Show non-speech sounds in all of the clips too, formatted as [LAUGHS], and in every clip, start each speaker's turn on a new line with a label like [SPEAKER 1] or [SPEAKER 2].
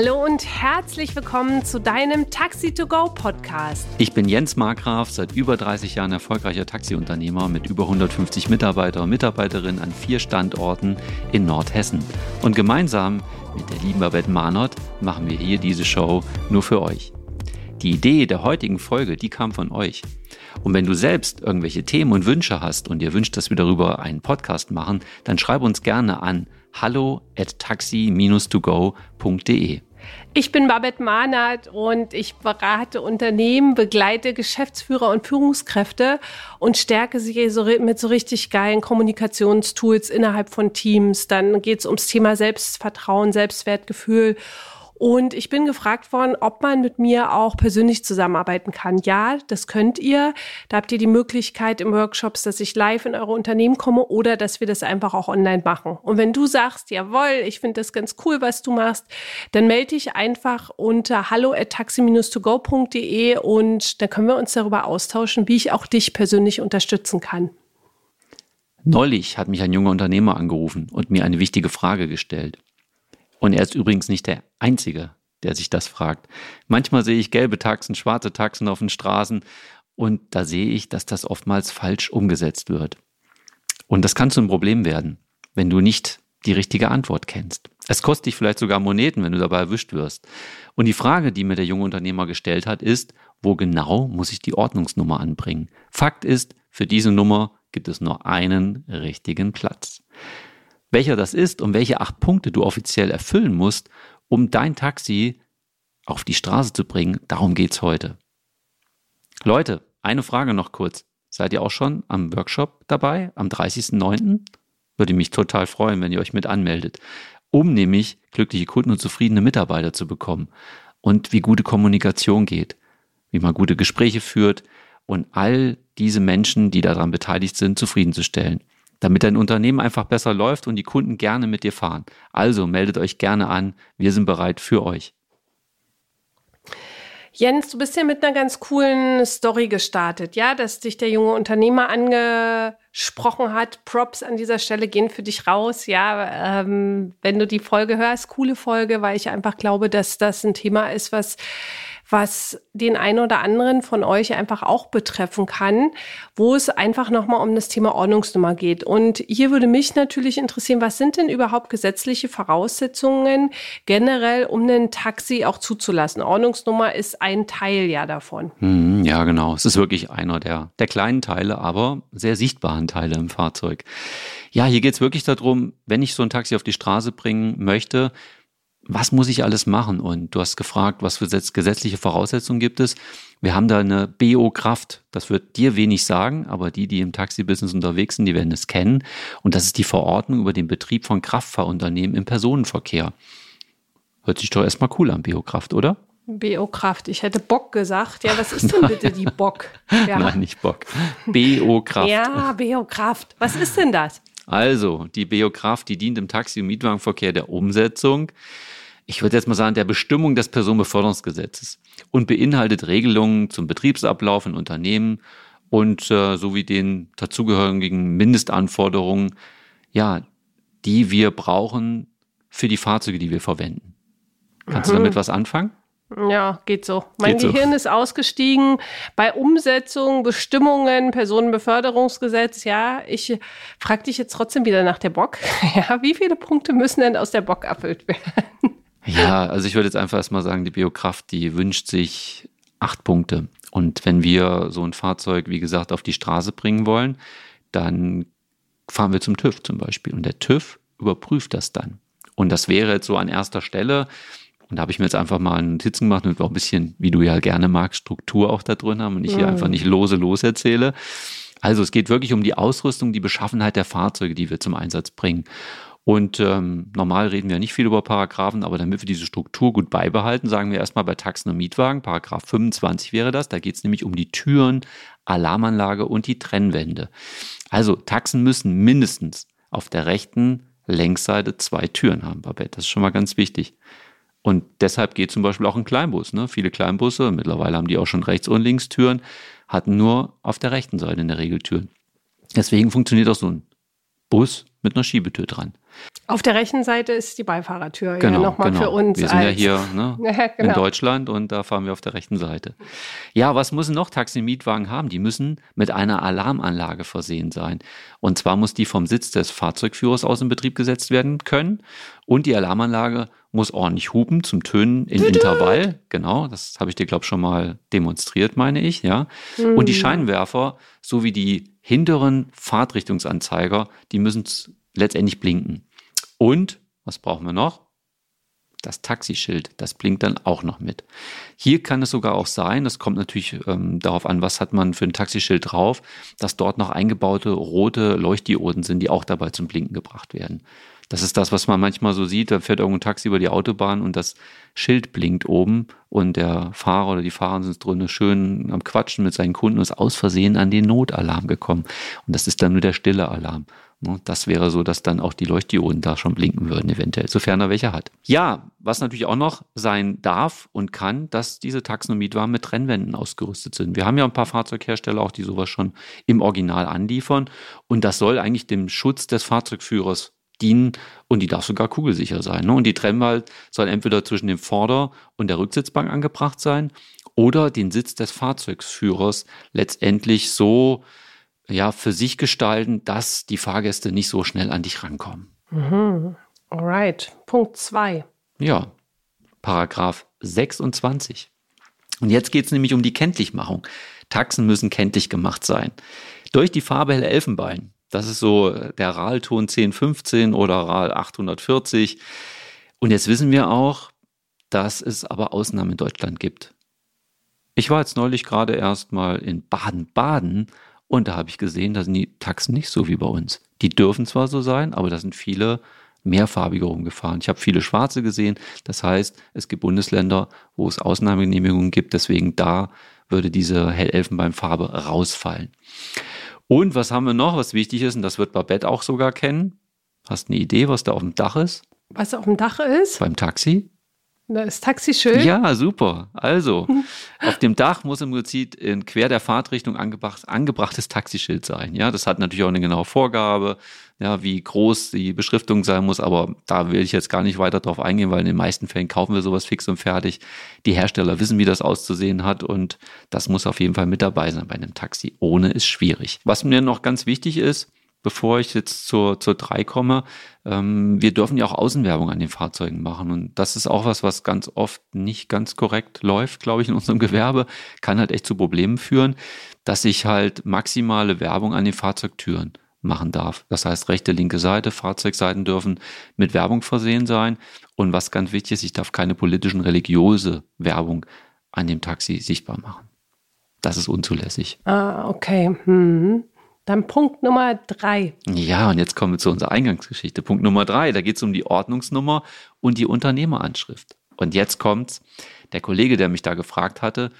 [SPEAKER 1] Hallo und herzlich willkommen zu deinem Taxi to Go Podcast.
[SPEAKER 2] Ich bin Jens Markgraf, seit über 30 Jahren erfolgreicher Taxiunternehmer mit über 150 Mitarbeiter und Mitarbeiterinnen an vier Standorten in Nordhessen. Und gemeinsam mit der lieben Babette Mahnert machen wir hier diese Show nur für euch. Die Idee der heutigen Folge, die kam von euch. Und wenn du selbst irgendwelche Themen und Wünsche hast und dir wünscht, dass wir darüber einen Podcast machen, dann schreib uns gerne an hallo at taxi-to-go.de.
[SPEAKER 1] Ich bin Babette Mahnert und ich berate Unternehmen, begleite Geschäftsführer und Führungskräfte und stärke sie mit so richtig geilen Kommunikationstools innerhalb von Teams. Dann geht es ums Thema Selbstvertrauen, Selbstwertgefühl und ich bin gefragt worden, ob man mit mir auch persönlich zusammenarbeiten kann. Ja, das könnt ihr. Da habt ihr die Möglichkeit im Workshops, dass ich live in eure Unternehmen komme oder dass wir das einfach auch online machen. Und wenn du sagst, jawohl, ich finde das ganz cool, was du machst, dann melde dich einfach unter hallo at taxi-to-go.de und dann können wir uns darüber austauschen, wie ich auch dich persönlich unterstützen kann.
[SPEAKER 2] Neulich hat mich ein junger Unternehmer angerufen und mir eine wichtige Frage gestellt. Und er ist übrigens nicht der Einzige, der sich das fragt. Manchmal sehe ich gelbe Taxen, schwarze Taxen auf den Straßen und da sehe ich, dass das oftmals falsch umgesetzt wird. Und das kann zu einem Problem werden, wenn du nicht die richtige Antwort kennst. Es kostet dich vielleicht sogar Moneten, wenn du dabei erwischt wirst. Und die Frage, die mir der junge Unternehmer gestellt hat, ist, wo genau muss ich die Ordnungsnummer anbringen? Fakt ist, für diese Nummer gibt es nur einen richtigen Platz. Welcher das ist und welche acht Punkte du offiziell erfüllen musst, um dein Taxi auf die Straße zu bringen, darum geht's heute. Leute, eine Frage noch kurz. Seid ihr auch schon am Workshop dabei, am 30.09.? Würde mich total freuen, wenn ihr euch mit anmeldet, um nämlich glückliche Kunden und zufriedene Mitarbeiter zu bekommen und wie gute Kommunikation geht, wie man gute Gespräche führt und all diese Menschen, die daran beteiligt sind, zufriedenzustellen damit dein Unternehmen einfach besser läuft und die Kunden gerne mit dir fahren. Also meldet euch gerne an, wir sind bereit für euch.
[SPEAKER 1] Jens, du bist ja mit einer ganz coolen Story gestartet, ja, dass dich der junge Unternehmer angesprochen hat. Props an dieser Stelle gehen für dich raus, ja. Ähm, wenn du die Folge hörst, coole Folge, weil ich einfach glaube, dass das ein Thema ist, was was den einen oder anderen von euch einfach auch betreffen kann, wo es einfach nochmal um das Thema Ordnungsnummer geht. Und hier würde mich natürlich interessieren, was sind denn überhaupt gesetzliche Voraussetzungen generell, um ein Taxi auch zuzulassen? Ordnungsnummer ist ein Teil ja davon.
[SPEAKER 2] Hm, ja, genau. Es ist wirklich einer der, der kleinen Teile, aber sehr sichtbaren Teile im Fahrzeug. Ja, hier geht es wirklich darum, wenn ich so ein Taxi auf die Straße bringen möchte, was muss ich alles machen? Und du hast gefragt, was für gesetzliche Voraussetzungen gibt es. Wir haben da eine BO-Kraft. Das wird dir wenig sagen, aber die, die im Taxi-Business unterwegs sind, die werden es kennen. Und das ist die Verordnung über den Betrieb von Kraftfahrunternehmen im Personenverkehr. Hört sich doch erstmal cool an, BO-Kraft, oder?
[SPEAKER 1] BO-Kraft. Ich hätte Bock gesagt. Ja, was ist denn [LAUGHS] bitte die Bock? Ja.
[SPEAKER 2] Nein, nicht Bock. BO-Kraft.
[SPEAKER 1] Ja, BO-Kraft. Was ist denn das?
[SPEAKER 2] Also, die BO-Kraft, die dient im Taxi- und Mietwagenverkehr der Umsetzung ich würde jetzt mal sagen, der Bestimmung des Personenbeförderungsgesetzes und beinhaltet Regelungen zum Betriebsablauf in Unternehmen und äh, sowie den dazugehörigen Mindestanforderungen, ja, die wir brauchen für die Fahrzeuge, die wir verwenden. Kannst mhm. du damit was anfangen?
[SPEAKER 1] Ja, geht so. Mein geht Gehirn so. ist ausgestiegen. Bei Umsetzung, Bestimmungen, Personenbeförderungsgesetz, ja, ich frage dich jetzt trotzdem wieder nach der Bock. [LAUGHS] Ja, wie viele Punkte müssen denn aus der Bock erfüllt werden?
[SPEAKER 2] Ja, also ich würde jetzt einfach erstmal sagen, die Biokraft, die wünscht sich acht Punkte. Und wenn wir so ein Fahrzeug, wie gesagt, auf die Straße bringen wollen, dann fahren wir zum TÜV zum Beispiel. Und der TÜV überprüft das dann. Und das wäre jetzt so an erster Stelle. Und da habe ich mir jetzt einfach mal einen Notizen gemacht und auch ein bisschen, wie du ja gerne magst, Struktur auch da drin haben und ich hier mhm. einfach nicht lose los erzähle. Also es geht wirklich um die Ausrüstung, die Beschaffenheit der Fahrzeuge, die wir zum Einsatz bringen. Und ähm, normal reden wir nicht viel über Paragraphen, aber damit wir diese Struktur gut beibehalten, sagen wir erstmal bei Taxen und Mietwagen, Paragraph 25 wäre das, da geht es nämlich um die Türen, Alarmanlage und die Trennwände. Also Taxen müssen mindestens auf der rechten Längsseite zwei Türen haben, Babette. Das ist schon mal ganz wichtig. Und deshalb geht zum Beispiel auch ein Kleinbus. Ne? Viele Kleinbusse, mittlerweile haben die auch schon Rechts- und Linkstüren, hatten nur auf der rechten Seite in der Regel Türen. Deswegen funktioniert auch so ein Bus mit einer Schiebetür dran.
[SPEAKER 1] Auf der rechten Seite ist die Beifahrertür.
[SPEAKER 2] Genau,
[SPEAKER 1] ja, nochmal
[SPEAKER 2] genau.
[SPEAKER 1] für uns.
[SPEAKER 2] Wir sind ja hier ne, [LAUGHS]
[SPEAKER 1] Ja,
[SPEAKER 2] in
[SPEAKER 1] genau.
[SPEAKER 2] Deutschland und da fahren wir auf der rechten Seite. Ja, was müssen noch Taxi-Mietwagen haben? Die müssen mit einer Alarmanlage versehen sein. Und zwar muss die vom Sitz des Fahrzeugführers aus in Betrieb gesetzt werden können. Und die Alarmanlage muss ordentlich hupen zum Tönen in Intervall. Genau, das habe ich dir, glaube ich, schon mal demonstriert, meine ich. Ja. Und die Scheinwerfer sowie die hinteren Fahrtrichtungsanzeiger, die müssen letztendlich blinken. Und, was brauchen wir noch? Das Taxischild, das blinkt dann auch noch mit. Hier kann es sogar auch sein, das kommt natürlich ähm, darauf an, was hat man für ein Taxischild drauf, dass dort noch eingebaute rote Leuchtdioden sind, die auch dabei zum Blinken gebracht werden. Das ist das, was man manchmal so sieht, da fährt irgendein Taxi über die Autobahn und das Schild blinkt oben und der Fahrer oder die Fahrer sind drinnen schön am Quatschen mit seinen Kunden und ist aus Versehen an den Notalarm gekommen. Und das ist dann nur der stille Alarm. Ne, Das wäre so, dass dann auch die Leuchtdioden da schon blinken würden, eventuell, sofern er welche hat. Ja, was natürlich auch noch sein darf und kann, dass diese Mietwagen mit Trennwänden ausgerüstet sind. Wir haben ja ein paar Fahrzeughersteller auch, die sowas schon im Original anliefern. Und das soll eigentlich dem Schutz des Fahrzeugführers dienen und die darf sogar kugelsicher sein. Ne? Und die Trennwand soll entweder zwischen dem Vorder- und der Rücksitzbank angebracht sein oder den Sitz des Fahrzeugführers letztendlich so ja, für sich gestalten, dass die Fahrgäste nicht so schnell an dich rankommen.
[SPEAKER 1] Alright. Punkt zwei.
[SPEAKER 2] Ja, Paragraph 26. Und jetzt geht es nämlich um die Kenntlichmachung. Taxen müssen kenntlich gemacht sein. Durch die Farbe helle Elfenbein. Das ist so der RAL-Ton 1015 oder RAL 840. Und jetzt wissen wir auch, dass es aber Ausnahmen in Deutschland gibt. Ich war jetzt neulich gerade erst mal in Baden-Baden und da habe ich gesehen, da sind die Taxen nicht so wie bei uns. Die dürfen zwar so sein, aber da sind viele mehrfarbige rumgefahren. Ich habe viele schwarze gesehen. Das heißt, es gibt Bundesländer, wo es Ausnahmegenehmigungen gibt. Deswegen da würde diese Hellelfenbeinfarbe rausfallen. Und was haben wir noch, was wichtig ist, und das wird Babette auch sogar kennen. Hast eine Idee, was da auf dem Dach ist?
[SPEAKER 1] Was auf dem Dach ist?
[SPEAKER 2] Beim Taxi?
[SPEAKER 1] Das Taxischild.
[SPEAKER 2] Ja, super. Also, auf dem Dach muss im Prinzip in quer der Fahrtrichtung angebracht, angebrachtes Taxischild sein. Ja, das hat natürlich auch eine genaue Vorgabe, ja, wie groß die Beschriftung sein muss, aber da will ich jetzt gar nicht weiter drauf eingehen, weil in den meisten Fällen kaufen wir sowas fix und fertig. Die Hersteller wissen, wie das auszusehen hat und das muss auf jeden Fall mit dabei sein bei einem Taxi. Ohne ist schwierig. Was mir noch ganz wichtig ist, bevor ich jetzt zur, zur 3 komme, ähm, wir dürfen ja auch Außenwerbung an den Fahrzeugen machen. Und das ist auch was, was ganz oft nicht ganz korrekt läuft, glaube ich, in unserem [LAUGHS] Gewerbe. Kann halt echt zu Problemen führen, dass ich halt maximale Werbung an den Fahrzeugtüren machen darf. Das heißt, rechte, linke Seite, Fahrzeugseiten dürfen mit Werbung versehen sein. Und was ganz wichtig ist, ich darf keine politischen, religiöse Werbung an dem Taxi sichtbar machen. Das ist unzulässig.
[SPEAKER 1] Ah, okay. Hm. Dann Punkt Nummer drei.
[SPEAKER 2] Ja, und jetzt kommen wir zu unserer Eingangsgeschichte. Punkt Nummer drei, da geht es um die Ordnungsnummer und die Unternehmeranschrift. Und jetzt kommt's, der Kollege, der mich da gefragt hatte,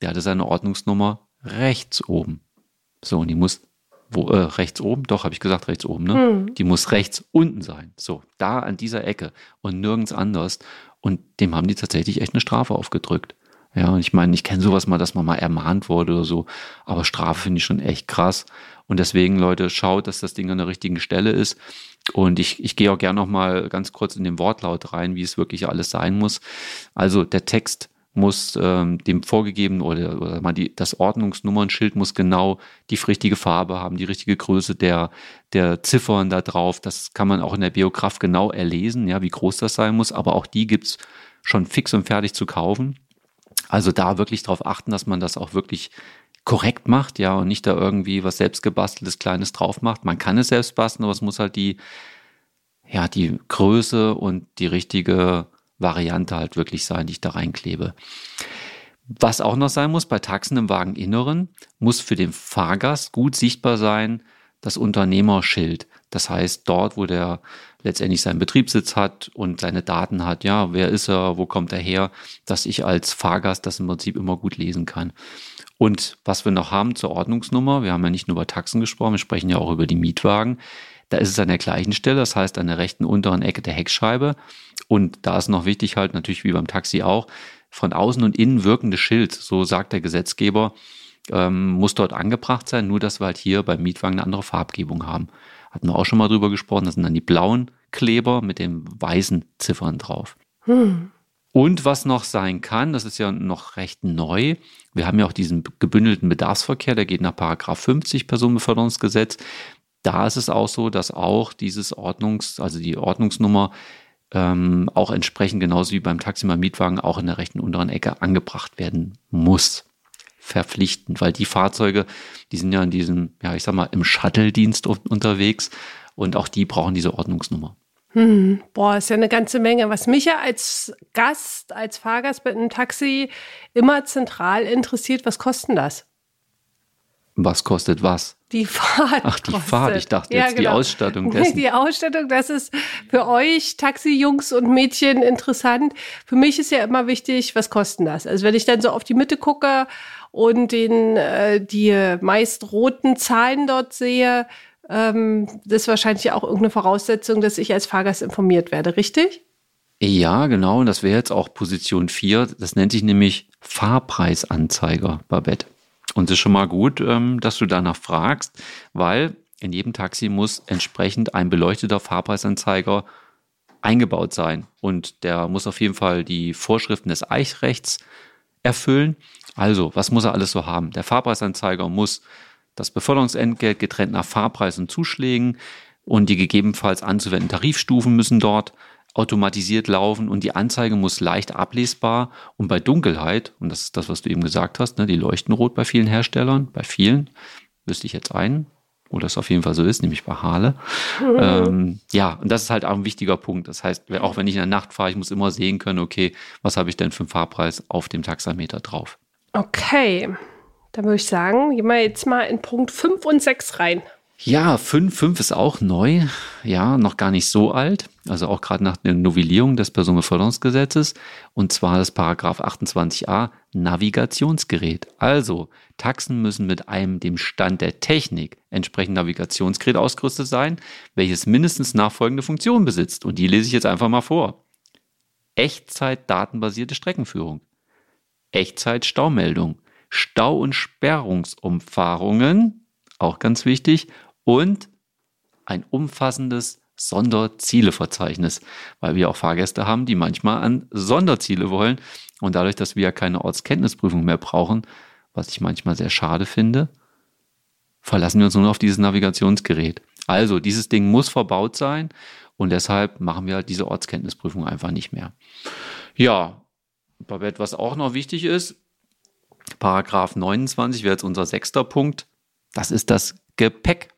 [SPEAKER 2] der hatte seine Ordnungsnummer rechts oben. So, und die muss, wo, äh, rechts oben? Doch, habe ich gesagt, rechts oben, ne? Die muss rechts unten sein. So, da an dieser Ecke und nirgends anders. Und dem haben die tatsächlich echt eine Strafe aufgedrückt. Ja, und ich meine, ich kenne sowas mal, dass man mal ermahnt wurde oder so, aber Strafe finde ich schon echt krass. Und deswegen, Leute, schaut, dass das Ding an der richtigen Stelle ist. Und ich, ich gehe auch gerne noch mal ganz kurz in den Wortlaut rein, wie es wirklich alles sein muss. Also der Text muss ähm, dem vorgegebenen oder, oder mal die, das Ordnungsnummernschild muss genau die richtige Farbe haben, die richtige Größe der, der Ziffern da drauf. Das kann man auch in der Biograf genau erlesen, ja, wie groß das sein muss. Aber auch die gibt's schon fix und fertig zu kaufen. Also da wirklich darauf achten, dass man das auch wirklich korrekt macht, ja, und nicht da irgendwie was selbstgebasteltes Kleines drauf macht. Man kann es selbst basteln, aber es muss halt die, ja, die Größe und die richtige Variante halt wirklich sein, die ich da reinklebe. Was auch noch sein muss, bei Taxen im Wageninneren muss für den Fahrgast gut sichtbar sein das Unternehmerschild. Das heißt, dort, wo der letztendlich seinen Betriebssitz hat und seine Daten hat, ja, wer ist er, wo kommt er her, dass ich als Fahrgast das im Prinzip immer gut lesen kann. Und was wir noch haben zur Ordnungsnummer, wir haben ja nicht nur über Taxen gesprochen, wir sprechen ja auch über die Mietwagen. Da ist es an der gleichen Stelle, das heißt an der rechten unteren Ecke der Heckscheibe. Und da ist noch wichtig halt natürlich wie beim Taxi auch, von außen und innen wirkendes Schild, so sagt der Gesetzgeber, ähm, muss dort angebracht sein, nur dass wir halt hier beim Mietwagen eine andere Farbgebung haben. Hatten wir auch schon mal drüber gesprochen. Das sind dann die blauen Kleber mit den weißen Ziffern drauf. Hm. Und was noch sein kann, das ist ja noch recht neu. Wir haben ja auch diesen gebündelten Bedarfsverkehr, der geht nach Paragraph 50 Personenbeförderungsgesetz. Da ist es auch so, dass auch dieses Ordnungs, also die Ordnungsnummer ähm, auch entsprechend genauso wie beim Taxi beim Mietwagen auch in der rechten unteren Ecke angebracht werden muss. Verpflichtend, weil die Fahrzeuge, die sind ja in diesem, ja, ich sag mal, im Shuttle-Dienst unterwegs und auch die brauchen diese Ordnungsnummer.
[SPEAKER 1] Hm, boah, ist ja eine ganze Menge. Was mich ja als Gast, als Fahrgast mit einem Taxi immer zentral interessiert, was kostet das?
[SPEAKER 2] Was kostet was?
[SPEAKER 1] Die [LAUGHS] Fahrt.
[SPEAKER 2] Ach, die kostet. Fahrt. Ich dachte jetzt ja, genau. die Ausstattung dessen.
[SPEAKER 1] Die Ausstattung, das ist für euch Taxi-Jungs und Mädchen interessant. Für mich ist ja immer wichtig, was kostet das? Also wenn ich dann so auf die Mitte gucke und den, äh, die meist roten Zahlen dort sehe, ähm, das ist wahrscheinlich auch irgendeine Voraussetzung, dass ich als Fahrgast informiert werde, richtig?
[SPEAKER 2] Ja, genau. Und das wäre jetzt auch Position 4. Das nennt sich nämlich Fahrpreisanzeiger, Babette. Und es ist schon mal gut, ähm, dass du danach fragst, weil in jedem Taxi muss entsprechend ein beleuchteter Fahrpreisanzeiger eingebaut sein. Und der muss auf jeden Fall die Vorschriften des Eichrechts erfüllen. Also, was muss er alles so haben? Der Fahrpreisanzeiger muss das Beförderungsentgelt getrennt nach Fahrpreis und Zuschlägen und die gegebenenfalls anzuwenden Tarifstufen müssen dort automatisiert laufen und die Anzeige muss leicht ablesbar und bei Dunkelheit, und das ist das, was du eben gesagt hast, ne, die leuchten rot bei vielen Herstellern, bei vielen, wüsste ich jetzt einen, wo das auf jeden Fall so ist, nämlich bei Hale. Mhm. Ähm, ja, und das ist halt auch ein wichtiger Punkt. Das heißt, auch wenn ich in der Nacht fahre, ich muss immer sehen können, okay, was habe ich denn für einen Fahrpreis auf dem Taxameter drauf.
[SPEAKER 1] Okay, dann würde ich sagen, gehen wir jetzt mal in Punkt 5 und 6 rein.
[SPEAKER 2] Ja, 5, 5 ist auch neu, ja, noch gar nicht so alt, also auch gerade nach der Novellierung des Personenbeförderungsgesetzes, und zwar das Paragraph 28a Navigationsgerät. Also, Taxen müssen mit einem dem Stand der Technik entsprechend Navigationsgerät ausgerüstet sein, welches mindestens nachfolgende Funktionen besitzt. Und die lese ich jetzt einfach mal vor. Echtzeit datenbasierte Streckenführung. Echtzeit Staumeldung. Stau- und Sperrungsumfahrungen, auch ganz wichtig, und ein umfassendes Sonderzieleverzeichnis, weil wir auch Fahrgäste haben, die manchmal an Sonderziele wollen. Und dadurch, dass wir ja keine Ortskenntnisprüfung mehr brauchen, was ich manchmal sehr schade finde, verlassen wir uns nur auf dieses Navigationsgerät. Also, dieses Ding muss verbaut sein und deshalb machen wir halt diese Ortskenntnisprüfung einfach nicht mehr. Ja, Babette, was auch noch wichtig ist, Paragraph 29 wäre jetzt unser sechster Punkt. Das ist das Gepäck.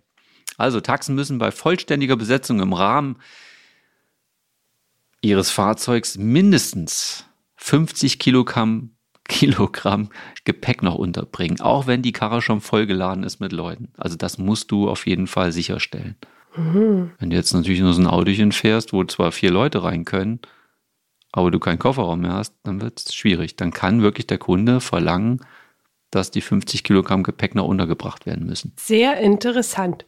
[SPEAKER 2] Also Taxen müssen bei vollständiger Besetzung im Rahmen ihres Fahrzeugs mindestens 50 Kilogramm, Kilogramm Gepäck noch unterbringen, auch wenn die Karre schon vollgeladen ist mit Leuten. Also das musst du auf jeden Fall sicherstellen. Mhm. Wenn du jetzt natürlich nur so ein Autochen fährst, wo zwar vier Leute rein können, aber du keinen Kofferraum mehr hast, dann wird es schwierig. Dann kann wirklich der Kunde verlangen, dass die 50 Kilogramm Gepäck noch untergebracht werden müssen.
[SPEAKER 1] Sehr interessant.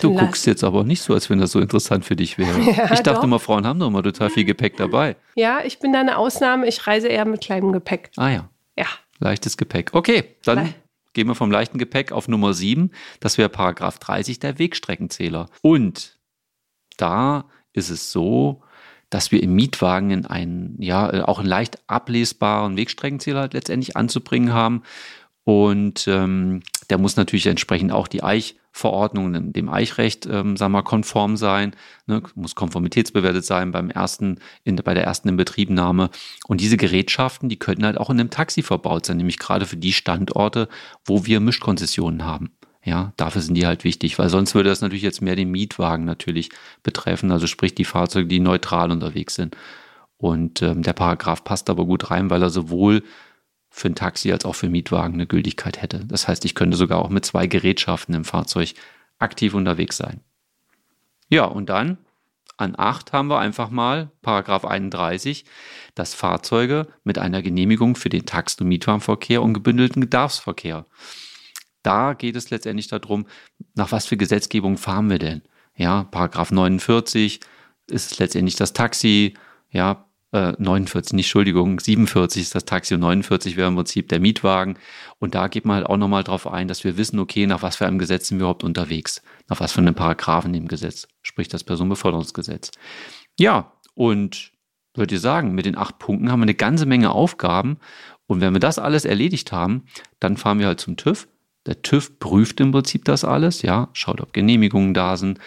[SPEAKER 2] Du Lass. guckst jetzt aber nicht so, als wenn das so interessant für dich wäre. [LAUGHS] Ja, ich dachte doch. immer, Frauen haben doch immer total viel Gepäck dabei.
[SPEAKER 1] Ja, ich bin da eine Ausnahme. Ich reise eher mit kleinem Gepäck.
[SPEAKER 2] Ah ja.
[SPEAKER 1] Ja.
[SPEAKER 2] Leichtes Gepäck. Okay, dann Le gehen wir vom leichten Gepäck auf Nummer 7. Das wäre Paragraph 30, der Wegstreckenzähler. Und da ist es so, dass wir im Mietwagen in einen, ja, auch einen leicht ablesbaren Wegstreckenzähler letztendlich anzubringen haben. Und ähm, der muss natürlich entsprechend auch die Eichverordnung dem Eichrecht, ähm, sagen wir, konform sein, ne, muss konformitätsbewertet sein beim ersten, in, bei der ersten Inbetriebnahme. Und diese Gerätschaften, die könnten halt auch in einem Taxi verbaut sein, nämlich gerade für die Standorte, wo wir Mischkonzessionen haben. Ja, dafür sind die halt wichtig, weil sonst würde das natürlich jetzt mehr den Mietwagen natürlich betreffen, also sprich die Fahrzeuge, die neutral unterwegs sind. Und ähm, der Paragraph passt aber gut rein, weil er sowohl für ein Taxi als auch für Mietwagen eine Gültigkeit hätte. Das heißt, ich könnte sogar auch mit zwei Gerätschaften im Fahrzeug aktiv unterwegs sein. Ja, und dann an 8 haben wir einfach mal Paragraph 31, dass Fahrzeuge mit einer Genehmigung für den Tax- und Mietwagenverkehr und gebündelten Bedarfsverkehr da geht es letztendlich darum, nach was für Gesetzgebung fahren wir denn? Ja, Paragraph 49 ist letztendlich das Taxi, ja, äh, 49, nicht Entschuldigung, 47 ist das Taxi und 49 wäre im Prinzip der Mietwagen. Und da geht man halt auch nochmal drauf ein, dass wir wissen, okay, nach was für einem Gesetz sind wir überhaupt unterwegs? Nach was für einem Paragraphen im Gesetz, sprich das Personenbeförderungsgesetz. Ja, und würde ich sagen, mit den acht Punkten haben wir eine ganze Menge Aufgaben. Und wenn wir das alles erledigt haben, dann fahren wir halt zum TÜV. Der TÜV prüft im Prinzip das alles, ja, schaut, ob Genehmigungen da sind.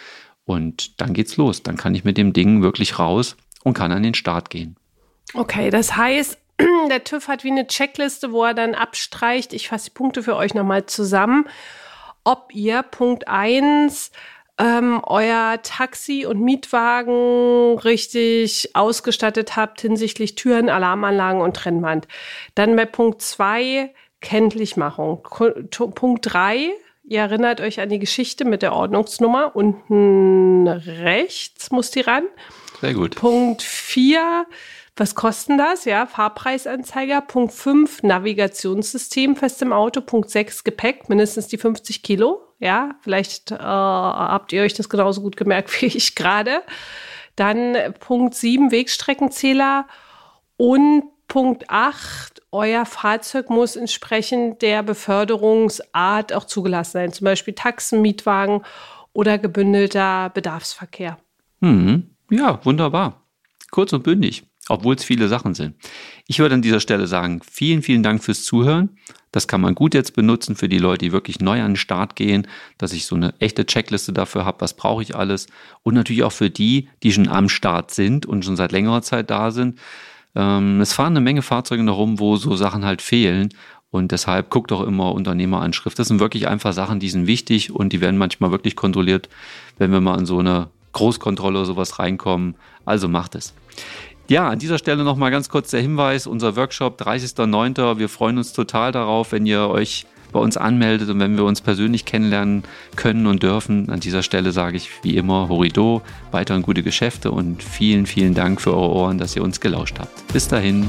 [SPEAKER 2] Und dann geht's los. Dann kann ich mit dem Ding wirklich raus und kann an den Start gehen.
[SPEAKER 1] Okay, das heißt, [CLEARS THROAT] der TÜV hat wie eine Checkliste, wo er dann abstreicht. Ich fasse die Punkte für euch nochmal zusammen. Ob ihr Punkt 1 ähm, euer Taxi und Mietwagen richtig ausgestattet habt hinsichtlich Türen, Alarmanlagen und Trennwand. Dann bei Punkt 2 Kenntlichmachung. Punkt 3 Ihr erinnert euch an die Geschichte mit der Ordnungsnummer. Unten rechts muss die ran.
[SPEAKER 2] Sehr gut.
[SPEAKER 1] Punkt 4 was kosten das? Ja, Fahrpreisanzeiger. Punkt 5, Navigationssystem fest im Auto. Punkt 6, Gepäck, mindestens die 50 Kilo. Ja, vielleicht äh, habt ihr euch das genauso gut gemerkt [LAUGHS] wie ich gerade. Dann Punkt 7, Wegstreckenzähler. Und Punkt 8, euer Fahrzeug muss entsprechend der Beförderungsart auch zugelassen sein. Zum Beispiel Taxen, Mietwagen oder gebündelter Bedarfsverkehr.
[SPEAKER 2] Hm, ja, wunderbar. Kurz und bündig obwohl es viele Sachen sind. Ich würde an dieser Stelle sagen, vielen, vielen Dank fürs Zuhören. Das kann man gut jetzt benutzen für die Leute, die wirklich neu an den Start gehen, dass ich so eine echte Checkliste dafür habe, was brauche ich alles. Und natürlich auch für die, die schon am Start sind und schon seit längerer Zeit da sind. Ähm, es fahren eine Menge Fahrzeuge noch rum, wo so Sachen halt fehlen. Und deshalb guckt doch immer Unternehmeranschrift. Das sind wirklich einfach Sachen, die sind wichtig und die werden manchmal wirklich kontrolliert, wenn wir mal in so eine Großkontrolle oder sowas reinkommen. Also macht es. Ja, an dieser Stelle nochmal ganz kurz der Hinweis, unser Workshop 30.09. Wir freuen uns total darauf, wenn ihr euch bei uns anmeldet und wenn wir uns persönlich kennenlernen können und dürfen. An dieser Stelle sage ich wie immer Horido, weiterhin gute Geschäfte und vielen, vielen Dank für eure Ohren, dass ihr uns gelauscht habt. Bis dahin.